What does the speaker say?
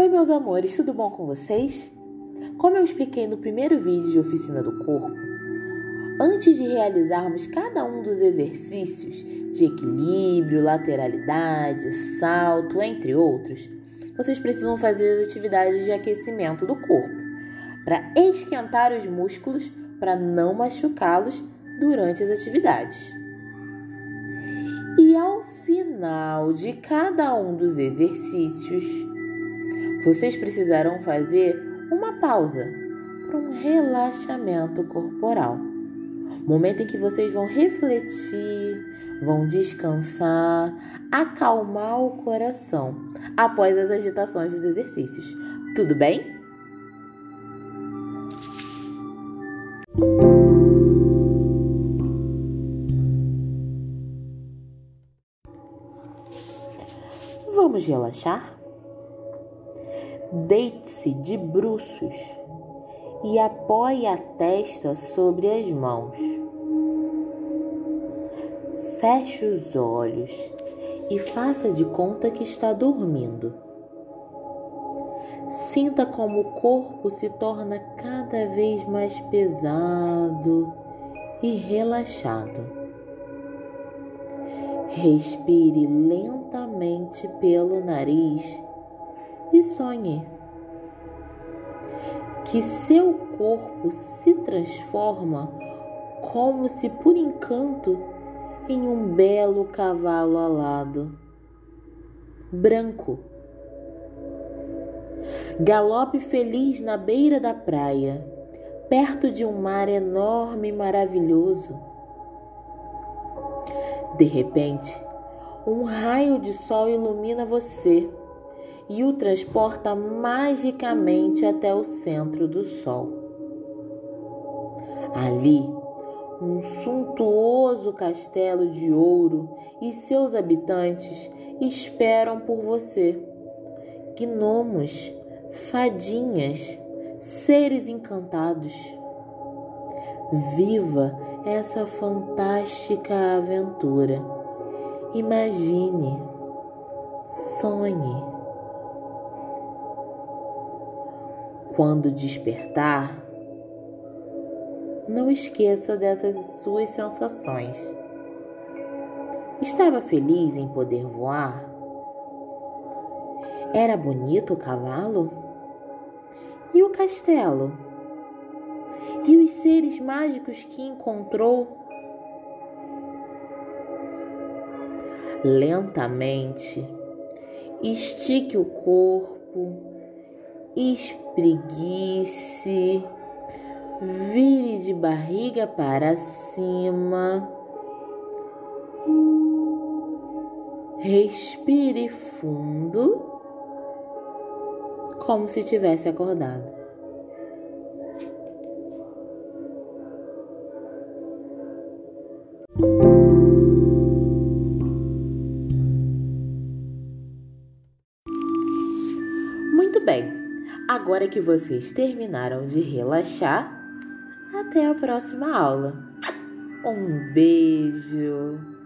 Oi, meus amores, tudo bom com vocês? Como eu expliquei no primeiro vídeo de oficina do corpo, antes de realizarmos cada um dos exercícios de equilíbrio, lateralidade, salto, entre outros, vocês precisam fazer as atividades de aquecimento do corpo para esquentar os músculos para não machucá-los durante as atividades. E ao final de cada um dos exercícios, vocês precisarão fazer uma pausa para um relaxamento corporal. Momento em que vocês vão refletir, vão descansar, acalmar o coração após as agitações dos exercícios. Tudo bem? Vamos relaxar? Deite-se de bruços e apoie a testa sobre as mãos. Feche os olhos e faça de conta que está dormindo. Sinta como o corpo se torna cada vez mais pesado e relaxado. Respire lentamente pelo nariz e sonhe. Que seu corpo se transforma como se por encanto em um belo cavalo alado, branco. Galope feliz na beira da praia, perto de um mar enorme e maravilhoso. De repente, um raio de sol ilumina você e o transporta magicamente até o centro do sol. Ali, um suntuoso castelo de ouro e seus habitantes esperam por você. Gnomos, fadinhas, seres encantados. Viva essa fantástica aventura. Imagine, sonhe. Quando despertar, não esqueça dessas suas sensações. Estava feliz em poder voar? Era bonito o cavalo? E o castelo? e os seres mágicos que encontrou. Lentamente, estique o corpo, espreguice, vire de barriga para cima. Respire fundo, como se tivesse acordado. Muito bem, agora que vocês terminaram de relaxar, até a próxima aula. Um beijo!